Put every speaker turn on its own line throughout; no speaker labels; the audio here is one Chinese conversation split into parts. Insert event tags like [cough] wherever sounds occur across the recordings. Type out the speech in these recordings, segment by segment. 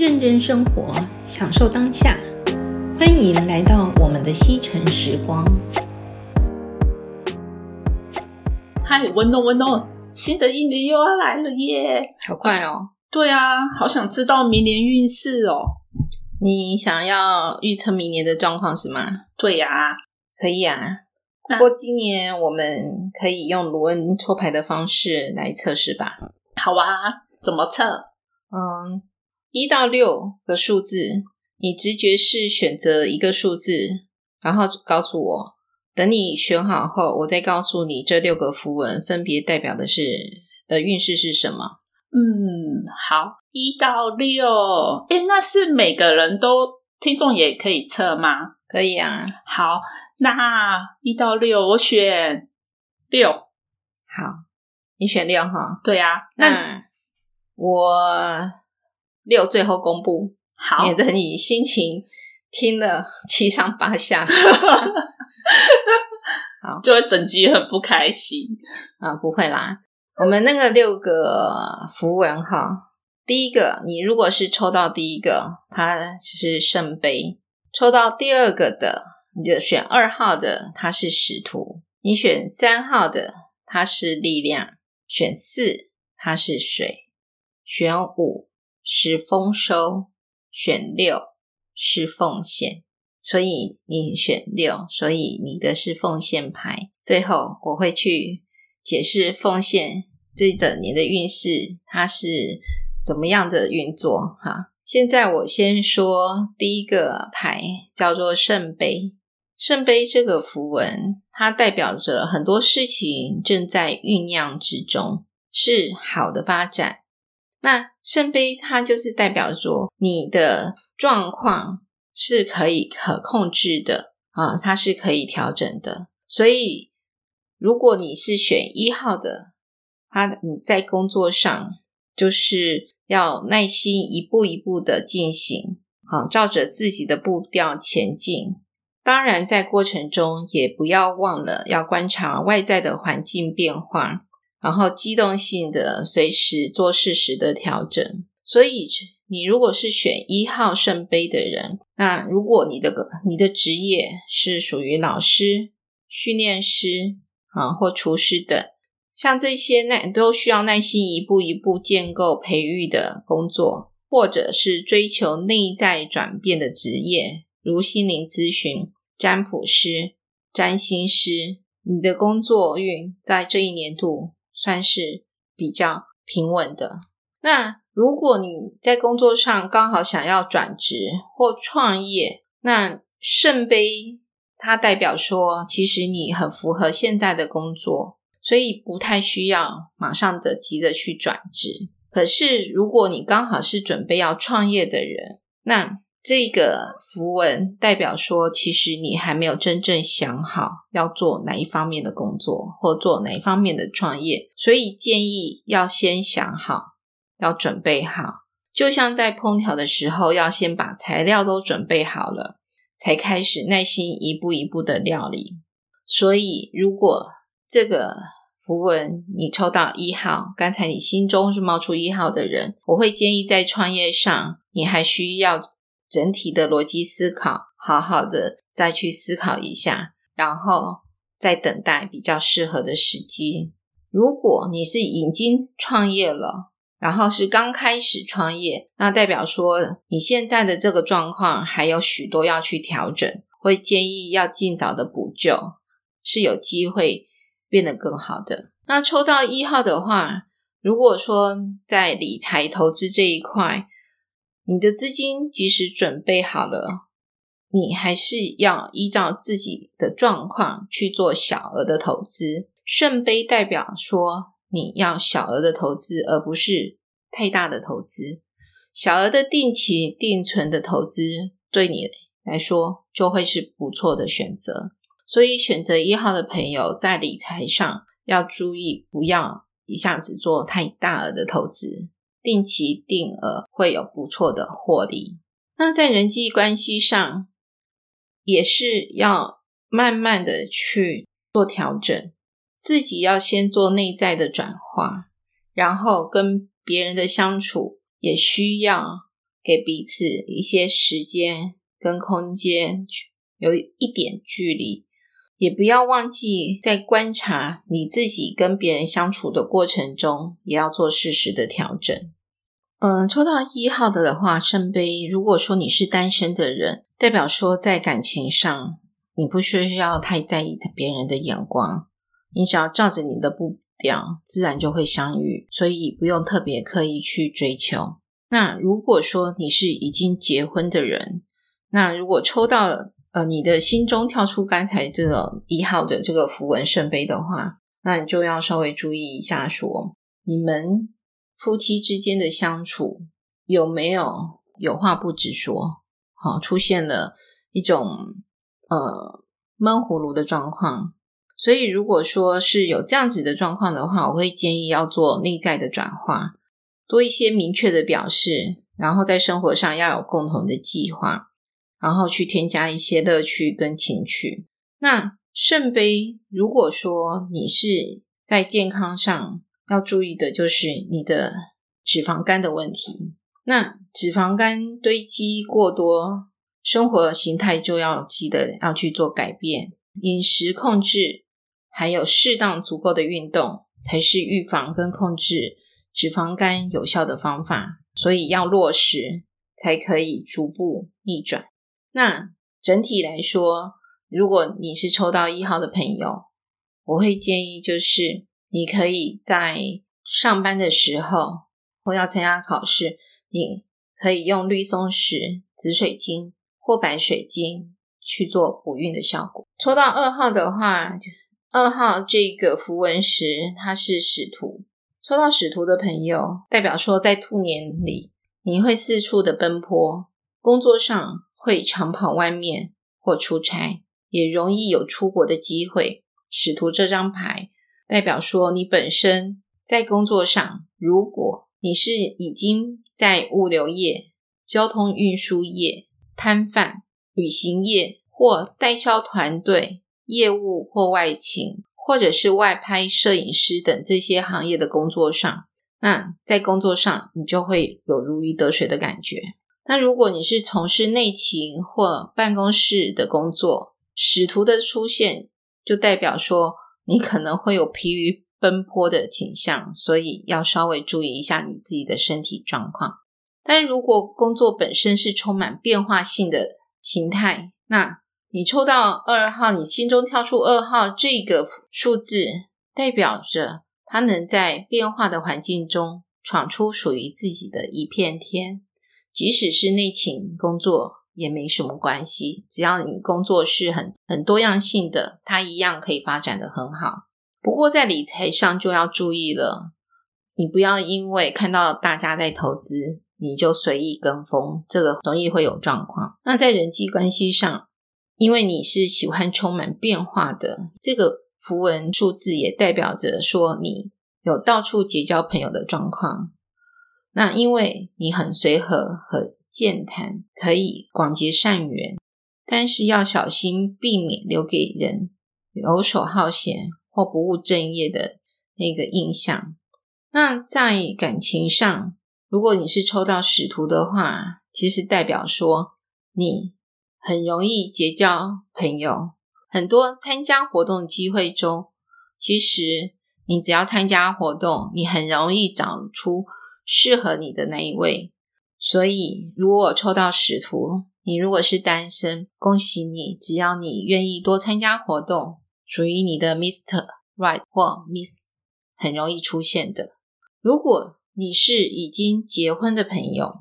认真生活，享受当下。欢迎来到我们的西城时光。
嗨，温诺温诺，新的一年又要来了耶！
好快哦。
对啊，好想知道明年运势哦。
你想要预测明年的状况是吗？
对呀，
可以啊。不过今年我们可以用卢恩抽牌的方式来测试吧。
好啊，怎么测？
嗯，一到六个数字，你直觉是选择一个数字，然后告诉我。等你选好后，我再告诉你这六个符文分别代表的是的运势是什么。
嗯，好，一到六，诶，那是每个人都听众也可以测吗？
可以啊。
好。那一到六，我选六。
好，你选六哈？
对呀、啊。那
我六最后公布，
好，
免得你心情听了 [laughs] 七上八下。[laughs] 好，
就会整集很不开心
啊！不会啦，我们那个六个符文哈，第一个，你如果是抽到第一个，它是圣杯；抽到第二个的。你就选二号的，它是使徒；你选三号的，它是力量；选四，它是水；选五是丰收；选六是奉献。所以你选六，所以你的是奉献牌。最后我会去解释奉献这整年的运势，它是怎么样的运作哈。现在我先说第一个牌，叫做圣杯。圣杯这个符文，它代表着很多事情正在酝酿之中，是好的发展。那圣杯它就是代表说，你的状况是可以可控制的啊，它是可以调整的。所以，如果你是选一号的，它你在工作上就是要耐心一步一步的进行，好，照着自己的步调前进。当然，在过程中也不要忘了要观察外在的环境变化，然后机动性的随时做适时的调整。所以，你如果是选一号圣杯的人，那如果你的你的职业是属于老师、训练师啊或厨师等，像这些耐都需要耐心一步一步建构培育的工作，或者是追求内在转变的职业。如心灵咨询、占卜师、占星师，你的工作运在这一年度算是比较平稳的。那如果你在工作上刚好想要转职或创业，那圣杯它代表说，其实你很符合现在的工作，所以不太需要马上的急着去转职。可是如果你刚好是准备要创业的人，那这个符文代表说，其实你还没有真正想好要做哪一方面的工作，或做哪一方面的创业，所以建议要先想好，要准备好。就像在烹调的时候，要先把材料都准备好了，才开始耐心一步一步的料理。所以，如果这个符文你抽到一号，刚才你心中是冒出一号的人，我会建议在创业上，你还需要。整体的逻辑思考，好好的再去思考一下，然后再等待比较适合的时机。如果你是已经创业了，然后是刚开始创业，那代表说你现在的这个状况还有许多要去调整，会建议要尽早的补救，是有机会变得更好的。那抽到一号的话，如果说在理财投资这一块，你的资金即使准备好了，你还是要依照自己的状况去做小额的投资。圣杯代表说你要小额的投资，而不是太大的投资。小额的定期定存的投资对你来说就会是不错的选择。所以选择一号的朋友在理财上要注意，不要一下子做太大额的投资。定期定额会有不错的获利。那在人际关系上，也是要慢慢的去做调整，自己要先做内在的转化，然后跟别人的相处也需要给彼此一些时间跟空间，有一点距离，也不要忘记在观察你自己跟别人相处的过程中，也要做适时的调整。嗯，抽到一号的的话，圣杯。如果说你是单身的人，代表说在感情上，你不需要太在意别人的眼光，你只要照着你的步调，自然就会相遇，所以不用特别刻意去追求。那如果说你是已经结婚的人，那如果抽到呃你的心中跳出刚才这个一号的这个符文圣杯的话，那你就要稍微注意一下说，你们。夫妻之间的相处有没有有话不直说？好，出现了一种呃闷葫芦的状况。所以，如果说是有这样子的状况的话，我会建议要做内在的转化，多一些明确的表示，然后在生活上要有共同的计划，然后去添加一些乐趣跟情趣。那圣杯，如果说你是在健康上。要注意的就是你的脂肪肝的问题。那脂肪肝堆积过多，生活形态就要记得要去做改变，饮食控制，还有适当足够的运动，才是预防跟控制脂肪肝有效的方法。所以要落实，才可以逐步逆转。那整体来说，如果你是抽到一号的朋友，我会建议就是。你可以在上班的时候，或要参加考试，你可以用绿松石、紫水晶或白水晶去做补运的效果。抽到二号的话，二号这个符文石它是使徒，抽到使徒的朋友，代表说在兔年里你会四处的奔波，工作上会常跑外面或出差，也容易有出国的机会。使徒这张牌。代表说，你本身在工作上，如果你是已经在物流业、交通运输业、摊贩、旅行业或代销团队、业务或外勤，或者是外拍摄影师等这些行业的工作上，那在工作上你就会有如鱼得水的感觉。那如果你是从事内勤或办公室的工作，使徒的出现就代表说。你可能会有疲于奔波的倾向，所以要稍微注意一下你自己的身体状况。但如果工作本身是充满变化性的形态，那你抽到二号，你心中跳出二号这个数字，代表着他能在变化的环境中闯出属于自己的一片天，即使是内勤工作。也没什么关系，只要你工作是很很多样性的，它一样可以发展得很好。不过在理财上就要注意了，你不要因为看到大家在投资，你就随意跟风，这个容易会有状况。那在人际关系上，因为你是喜欢充满变化的，这个符文数字也代表着说你有到处结交朋友的状况。那因为你很随和和健谈，可以广结善缘，但是要小心避免留给人游手好闲或不务正业的那个印象。那在感情上，如果你是抽到使徒的话，其实代表说你很容易结交朋友，很多参加活动的机会中，其实你只要参加活动，你很容易找出。适合你的那一位，所以如果我抽到使徒，你如果是单身，恭喜你，只要你愿意多参加活动，属于你的 Mr. Right 或 Miss 很容易出现的。如果你是已经结婚的朋友，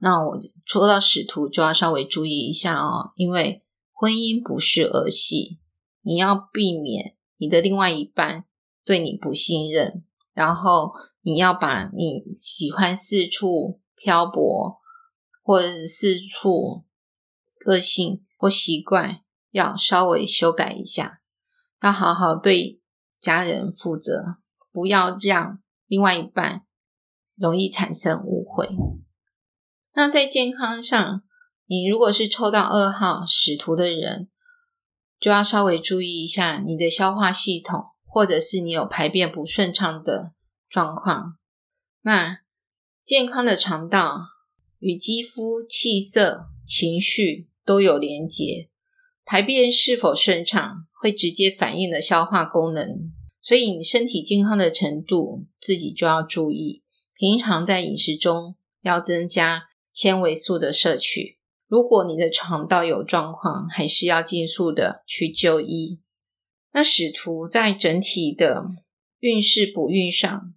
那我抽到使徒就要稍微注意一下哦，因为婚姻不是儿戏，你要避免你的另外一半对你不信任，然后。你要把你喜欢四处漂泊，或者是四处个性或习惯，要稍微修改一下，要好好对家人负责，不要让另外一半容易产生误会。那在健康上，你如果是抽到二号使徒的人，就要稍微注意一下你的消化系统，或者是你有排便不顺畅的状况，那健康的肠道与肌肤、气色、情绪都有连结。排便是否顺畅，会直接反映了消化功能。所以你身体健康的程度，自己就要注意。平常在饮食中要增加纤维素的摄取。如果你的肠道有状况，还是要尽速的去就医。那使徒在整体的运势补运上，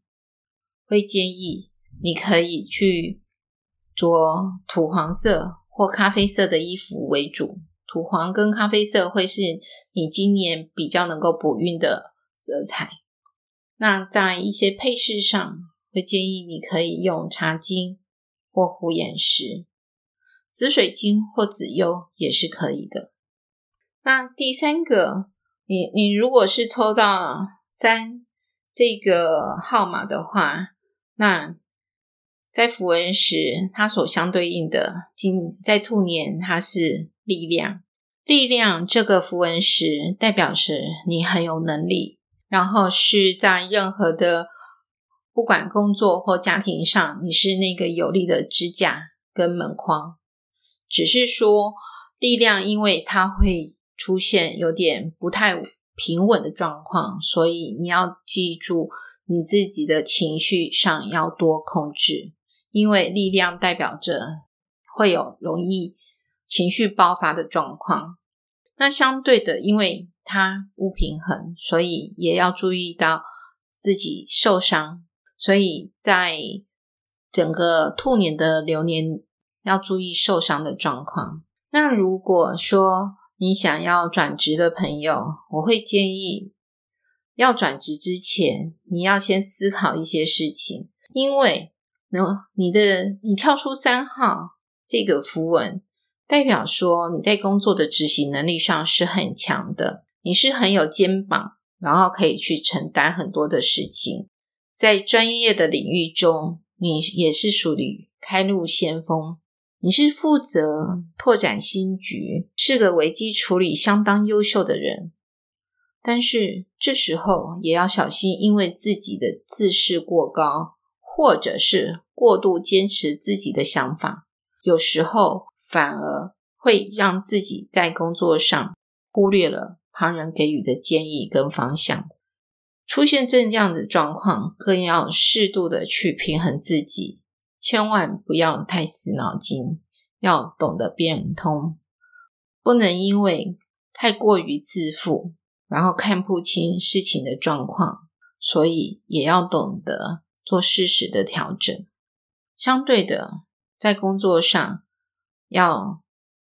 会建议你可以去着土黄色或咖啡色的衣服为主。土黄跟咖啡色会是你今年比较能够补运的色彩。那在一些配饰上，会建议你可以用茶金或虎眼石、紫水晶或紫幽也是可以的。那第三个，你你如果是抽到三这个号码的话，那在符文时，它所相对应的今在兔年，它是力量。力量这个符文石代表是你很有能力，然后是在任何的不管工作或家庭上，你是那个有力的支架跟门框。只是说力量，因为它会出现有点不太平稳的状况，所以你要记住你自己的情绪上要多控制，因为力量代表着会有容易。情绪爆发的状况，那相对的，因为它不平衡，所以也要注意到自己受伤。所以在整个兔年的流年，要注意受伤的状况。那如果说你想要转职的朋友，我会建议要转职之前，你要先思考一些事情，因为你的你跳出三号这个符文。代表说你在工作的执行能力上是很强的，你是很有肩膀，然后可以去承担很多的事情。在专业的领域中，你也是属于开路先锋，你是负责拓展新局，是个危机处理相当优秀的人。但是这时候也要小心，因为自己的自视过高，或者是过度坚持自己的想法，有时候。反而会让自己在工作上忽略了旁人给予的建议跟方向。出现这样的状况，更要适度的去平衡自己，千万不要太死脑筋，要懂得变通，不能因为太过于自负，然后看不清事情的状况，所以也要懂得做适时的调整。相对的，在工作上。要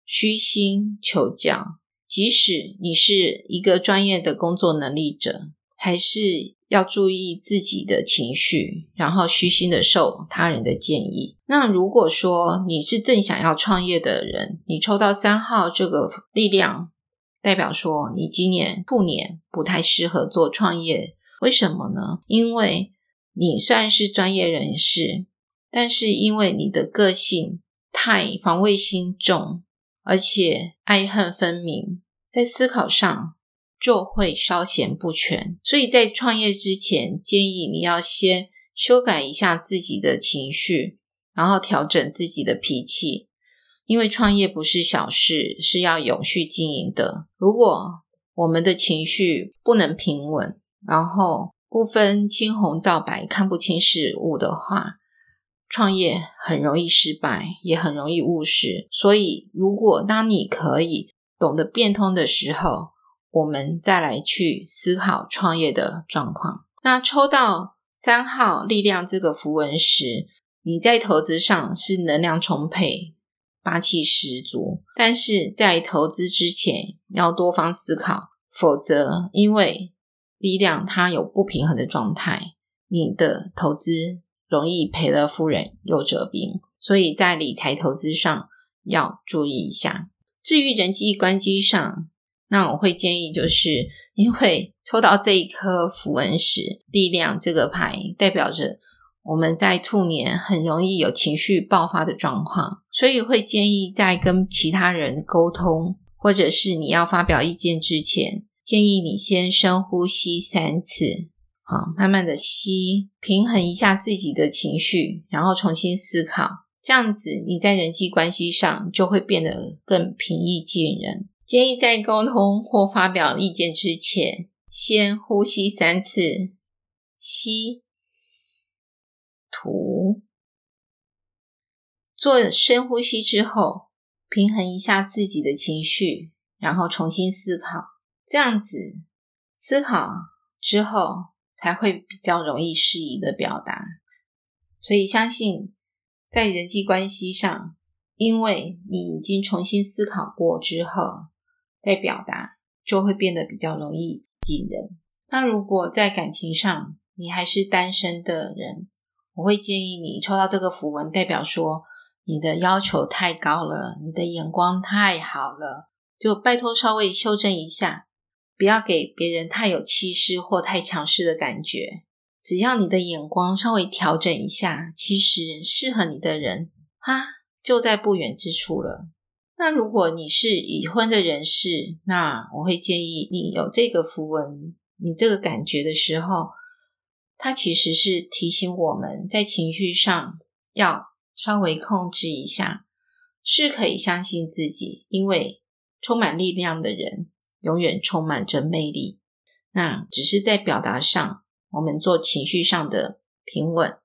虚心求教，即使你是一个专业的工作能力者，还是要注意自己的情绪，然后虚心的受他人的建议。那如果说你是正想要创业的人，你抽到三号这个力量，代表说你今年兔年不太适合做创业。为什么呢？因为你虽然是专业人士，但是因为你的个性。太防卫心重，而且爱恨分明，在思考上就会稍显不全。所以在创业之前，建议你要先修改一下自己的情绪，然后调整自己的脾气。因为创业不是小事，是要永续经营的。如果我们的情绪不能平稳，然后不分青红皂白，看不清事物的话，创业很容易失败，也很容易误事。所以，如果当你可以懂得变通的时候，我们再来去思考创业的状况。那抽到三号力量这个符文时，你在投资上是能量充沛、霸气十足，但是在投资之前要多方思考，否则因为力量它有不平衡的状态，你的投资。容易赔了夫人又折兵，所以在理财投资上要注意一下。至于人际关系上，那我会建议，就是因为抽到这一颗符文石力量这个牌，代表着我们在兔年很容易有情绪爆发的状况，所以会建议在跟其他人沟通，或者是你要发表意见之前，建议你先深呼吸三次。好，慢慢的吸，平衡一下自己的情绪，然后重新思考，这样子你在人际关系上就会变得更平易近人。建议在沟通或发表意见之前，先呼吸三次，吸，吐，做深呼吸之后，平衡一下自己的情绪，然后重新思考，这样子思考之后才会比较容易适宜的表达。所以相信在人际关系上，因为你已经重新思考过之后，再表达就会变得比较容易近人。那如果在感情上你还是单身的人，我会建议你抽到这个符文，代表说。你的要求太高了，你的眼光太好了，就拜托稍微修正一下，不要给别人太有气势或太强势的感觉。只要你的眼光稍微调整一下，其实适合你的人，哈，就在不远之处了。那如果你是已婚的人士，那我会建议你有这个符文，你这个感觉的时候，它其实是提醒我们在情绪上要。稍微控制一下，是可以相信自己，因为充满力量的人永远充满着魅力。那只是在表达上，我们做情绪上的平稳。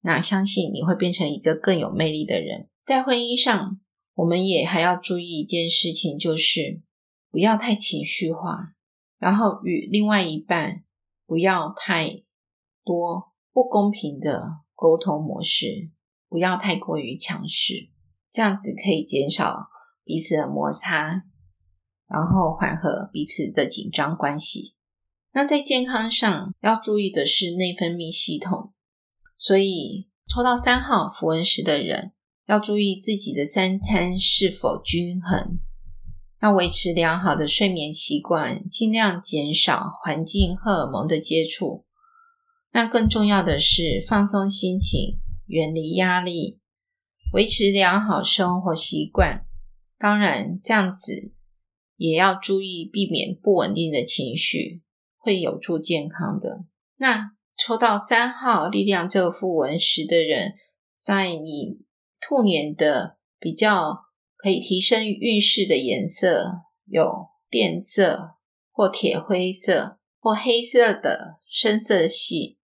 那相信你会变成一个更有魅力的人。在婚姻上，我们也还要注意一件事情，就是不要太情绪化，然后与另外一半不要太多不公平的沟通模式。不要太过于强势，这样子可以减少彼此的摩擦，然后缓和彼此的紧张关系。那在健康上要注意的是内分泌系统，所以抽到三号符文石的人要注意自己的三餐是否均衡，要维持良好的睡眠习惯，尽量减少环境荷尔蒙的接触。那更重要的是放松心情。远离压力，维持良好生活习惯。当然，这样子也要注意避免不稳定的情绪，会有助健康的。那抽到三号力量这个符文石的人，在你兔年的比较可以提升运势的颜色有靛色或铁灰色或黑色的深色系。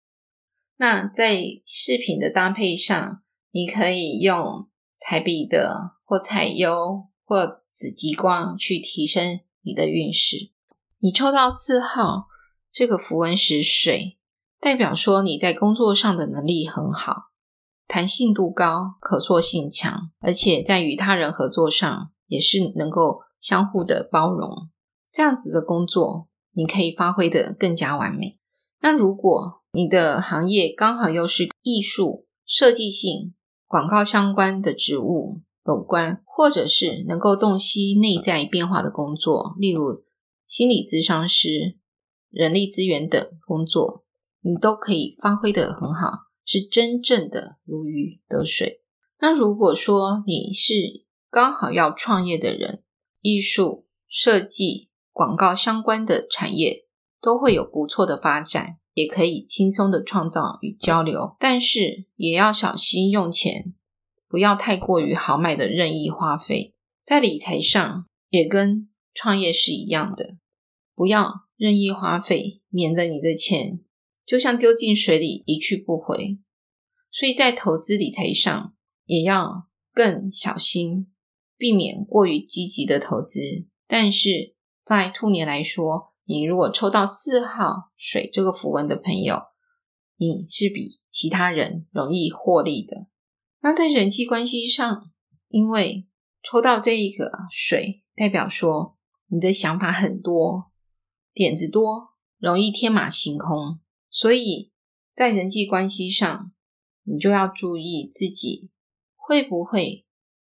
那在饰品的搭配上，你可以用彩笔的或彩优或紫极光去提升你的运势。你抽到四号这个符文石水，代表说你在工作上的能力很好，弹性度高，可塑性强，而且在与他人合作上也是能够相互的包容。这样子的工作，你可以发挥得更加完美。那如果你的行业刚好又是艺术、设计性、广告相关的职务有关，或者是能够洞悉内在变化的工作，例如心理咨商师、人力资源等工作，你都可以发挥得很好，是真正的如鱼得水。那如果说你是刚好要创业的人，艺术、设计、广告相关的产业都会有不错的发展。也可以轻松的创造与交流，但是也要小心用钱，不要太过于豪迈的任意花费。在理财上也跟创业是一样的，不要任意花费，免得你的钱就像丢进水里一去不回。所以在投资理财上也要更小心，避免过于积极的投资。但是在兔年来说，你如果抽到四号水这个符文的朋友，你是比其他人容易获利的。那在人际关系上，因为抽到这一个水，代表说你的想法很多，点子多，容易天马行空，所以在人际关系上，你就要注意自己会不会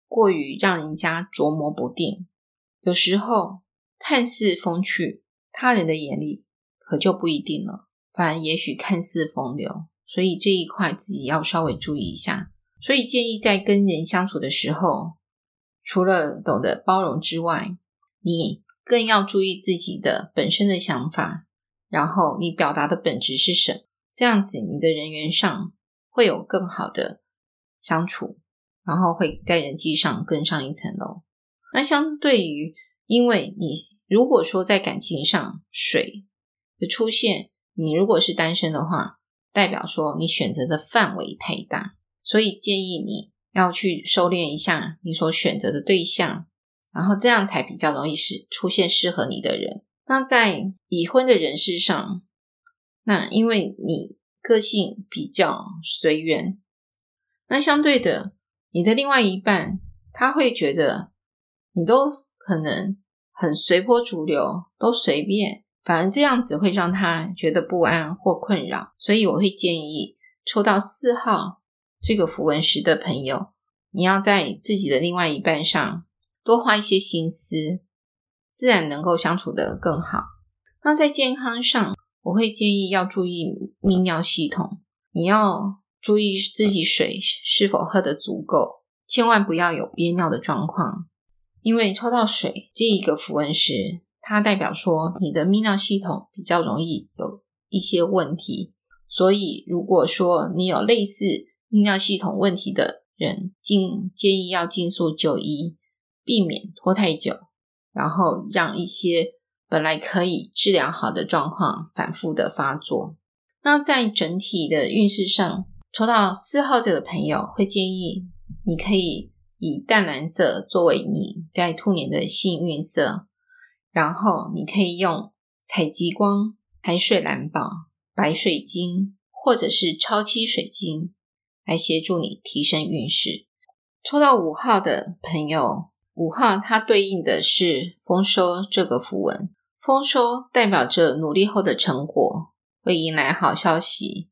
过于让人家琢磨不定。有时候看似风趣。他人的眼里可就不一定了，反而也许看似风流，所以这一块自己要稍微注意一下。所以建议在跟人相处的时候，除了懂得包容之外，你更要注意自己的本身的想法，然后你表达的本质是什么，这样子你的人缘上会有更好的相处，然后会在人际上更上一层楼。那相对于，因为你如果说在感情上水的出现，你如果是单身的话，代表说你选择的范围太大，所以建议你要去收敛一下你所选择的对象，然后这样才比较容易是出现适合你的人。那在已婚的人士上，那因为你个性比较随缘，那相对的，你的另外一半他会觉得你都可能很随波逐流，都随便，反而这样子会让他觉得不安或困扰。所以我会建议抽到四号这个符文石的朋友，你要在自己的另外一半上多花一些心思。自然能够相处得更好。那在健康上，我会建议要注意泌尿系统，你要注意自己水是否喝得足够，千万不要有憋尿的状况。因为抽到水这一个符文石，它代表说你的泌尿系统比较容易有一些问题，所以如果说你有类似泌尿系统问题的人，尽建议要尽速就医，避免拖太久。然后让一些本来可以治疗好的状况反复的发作。那在整体的运势上，抽到四号这个朋友会建议你可以以淡蓝色作为你在兔年的幸运色，然后你可以用采极光、海水蓝宝、白水晶或者是超七水晶来协助你提升运势。抽到五号的朋友。五号，它对应的是丰收这个符文。丰收代表着努力后的成果会迎来好消息，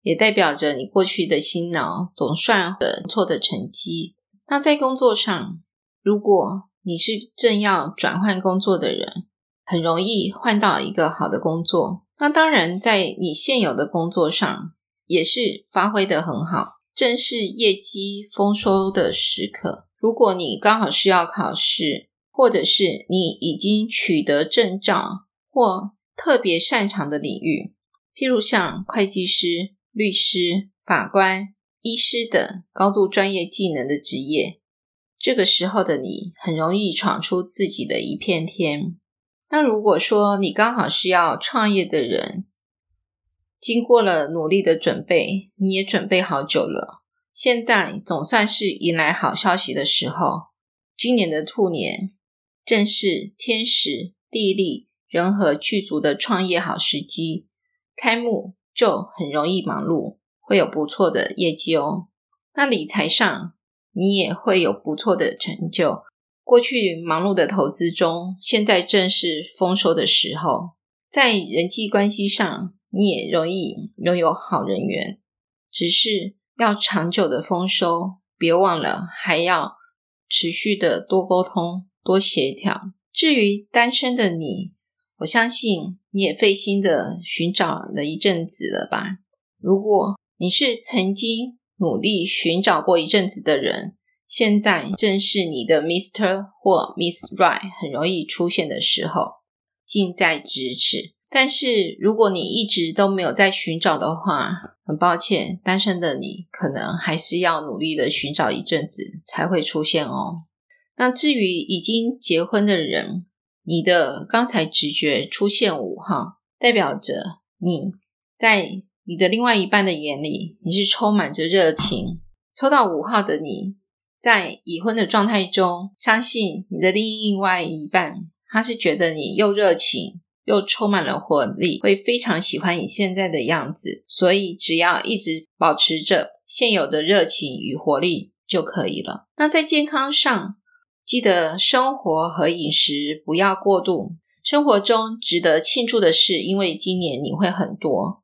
也代表着你过去的辛劳总算的不错的成绩。那在工作上，如果你是正要转换工作的人，很容易换到一个好的工作。那当然，在你现有的工作上也是发挥得很好，正是业绩丰收的时刻。如果你刚好需要考试，或者是你已经取得证照或特别擅长的领域，譬如像会计师、律师、法官、医师等高度专业技能的职业，这个时候的你很容易闯出自己的一片天。那如果说你刚好是要创业的人，经过了努力的准备，你也准备好久了。现在总算是迎来好消息的时候。今年的兔年正是天时地利人和具足的创业好时机，开幕就很容易忙碌，会有不错的业绩哦。那理财上你也会有不错的成就。过去忙碌的投资中，现在正是丰收的时候。在人际关系上，你也容易拥有好人缘，只是。要长久的丰收，别忘了还要持续的多沟通、多协调。至于单身的你，我相信你也费心的寻找了一阵子了吧？如果你是曾经努力寻找过一阵子的人，现在正是你的 Mr. 或 Miss Right 很容易出现的时候，近在咫尺。但是如果你一直都没有在寻找的话，很抱歉，单身的你可能还是要努力的寻找一阵子才会出现哦。那至于已经结婚的人，你的刚才直觉出现五号，代表着你在你的另外一半的眼里，你是充满着热情。抽到五号的你，在已婚的状态中，相信你的另外一半，他是觉得你又热情。又充满了活力，会非常喜欢你现在的样子，所以只要一直保持着现有的热情与活力就可以了。那在健康上，记得生活和饮食不要过度。生活中值得庆祝的事，因为今年你会很多，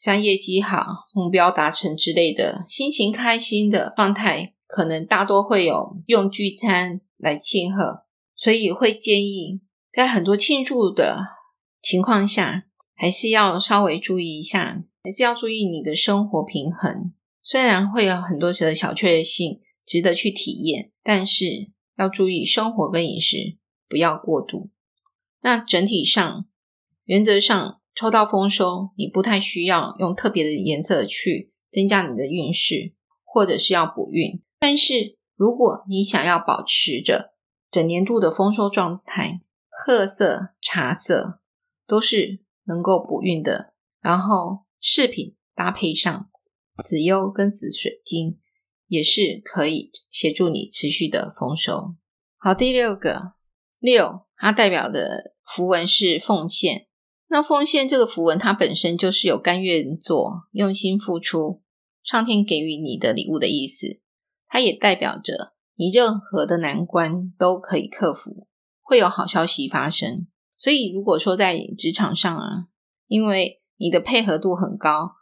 像业绩好、目标达成之类的，心情开心的状态，可能大多会有用聚餐来庆贺，所以会建议。在很多庆祝的情况下，还是要稍微注意一下，还是要注意你的生活平衡。虽然会有很多的小确幸值得去体验，但是要注意生活跟饮食不要过度。那整体上，原则上抽到丰收，你不太需要用特别的颜色去增加你的运势，或者是要补运。但是如果你想要保持着整年度的丰收状态，褐色、茶色都是能够补运的。然后饰品搭配上紫幽跟紫水晶，也是可以协助你持续的丰收。好，第六个六，它代表的符文是奉献。那奉献这个符文，它本身就是有甘愿做、用心付出，上天给予你的礼物的意思。它也代表着你任何的难关都可以克服，会有好消息发生。所以，如果说在职场上啊，因为你的配合度很高，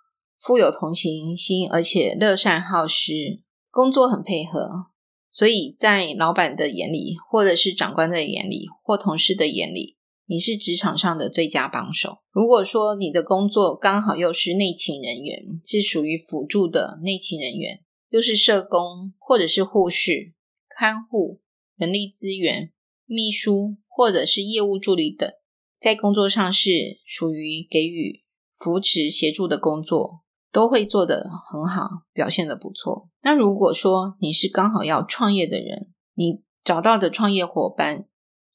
富有同情心，而且乐善好施，工作很配合，所以在老板的眼里，或者是长官的眼里，或同事的眼里，你是职场上的最佳帮手。如果说你的工作刚好又是内勤人员，是属于辅助的内勤人员。又是社工，或者是护士、看护、人力资源、秘书，或者是业务助理等，在工作上是属于给予扶持协助的工作，都会做得很好，表现得不错。那如果说你是刚好要创业的人，你找到的创业伙伴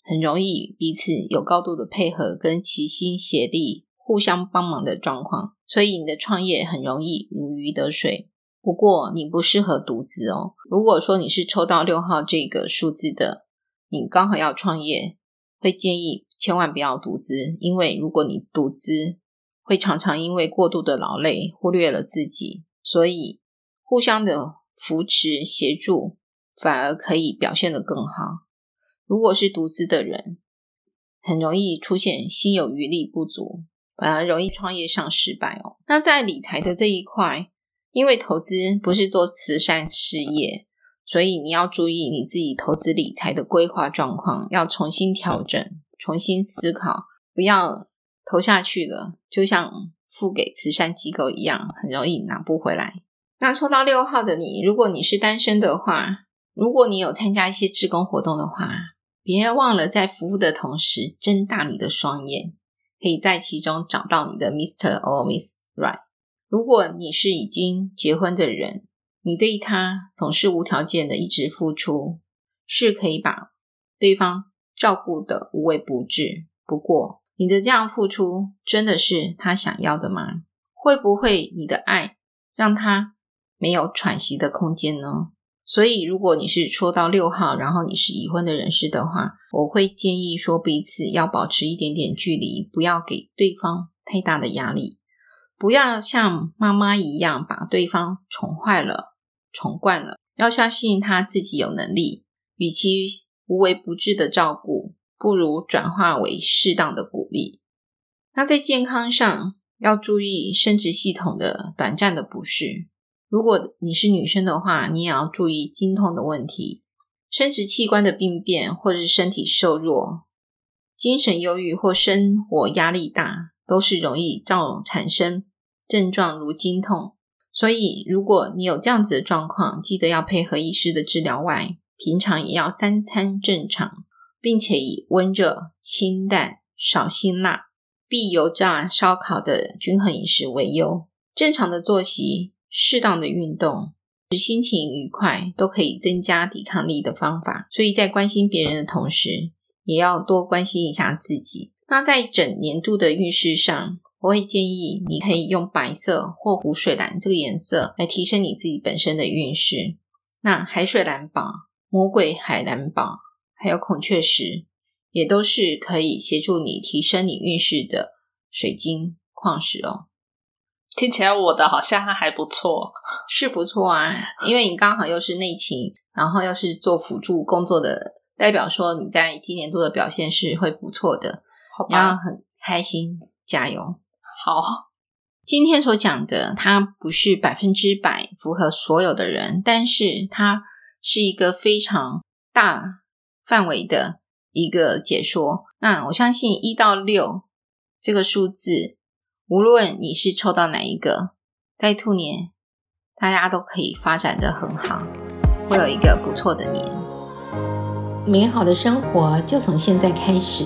很容易彼此有高度的配合跟齐心协力、互相帮忙的状况，所以你的创业很容易如鱼得水。不过你不适合独资哦。如果说你是抽到六号这个数字的，你刚好要创业，会建议千万不要独资，因为如果你独资，会常常因为过度的劳累忽略了自己，所以互相的扶持协助反而可以表现得更好。如果是独资的人，很容易出现心有余力不足，反而容易创业上失败哦。那在理财的这一块。因为投资不是做慈善事业，所以你要注意你自己投资理财的规划状况，要重新调整、重新思考，不要投下去了，就像付给慈善机构一样，很容易拿不回来。那抽到六号的你，如果你是单身的话，如果你有参加一些志工活动的话，别忘了在服务的同时睁大你的双眼，可以在其中找到你的 Mr. or Miss Right。如果你是已经结婚的人，你对他总是无条件的一直付出，是可以把对方照顾得无微不至。不过，你的这样付出真的是他想要的吗？会不会你的爱让他没有喘息的空间呢？所以，如果你是抽到六号，然后你是已婚的人士的话，我会建议说彼此要保持一点点距离，不要给对方太大的压力。不要像妈妈一样把对方宠坏了、宠惯了，要相信他自己有能力。与其无微不至的照顾，不如转化为适当的鼓励。那在健康上要注意生殖系统的短暂的不适。如果你是女生的话，你也要注意经痛的问题、生殖器官的病变，或者是身体瘦弱、精神忧郁或生活压力大，都是容易造产生。症状如经痛，所以如果你有这样子的状况，记得要配合医师的治疗外，平常也要三餐正常，并且以温热、清淡、少辛辣、避油炸、烧烤的均衡饮食为优。正常的作息、适当的运动、使心情愉快，都可以增加抵抗力的方法。所以在关心别人的同时，也要多关心一下自己。那在整年度的运势上，我会建议你可以用白色或湖水蓝这个颜色来提升你自己本身的运势。那海水蓝宝、魔鬼海蓝宝还有孔雀石，也都是可以协助你提升你运势的水晶矿石哦。
听起来我的好像还不错，
是不错啊，因为你刚好又是内勤，然后又是做辅助工作的，代表说你在今年度的表现是会不错的，
好吧，
你要很开心，加油。
好，
今天所讲的，它不是百分之百符合所有的人，但是它是一个非常大范围的一个解说。那我相信一到六这个数字，无论你是抽到哪一个，在兔年，大家都可以发展的很好，会有一个不错的年。美好的生活就从现在开始，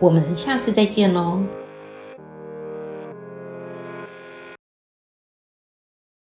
我们下次再见喽。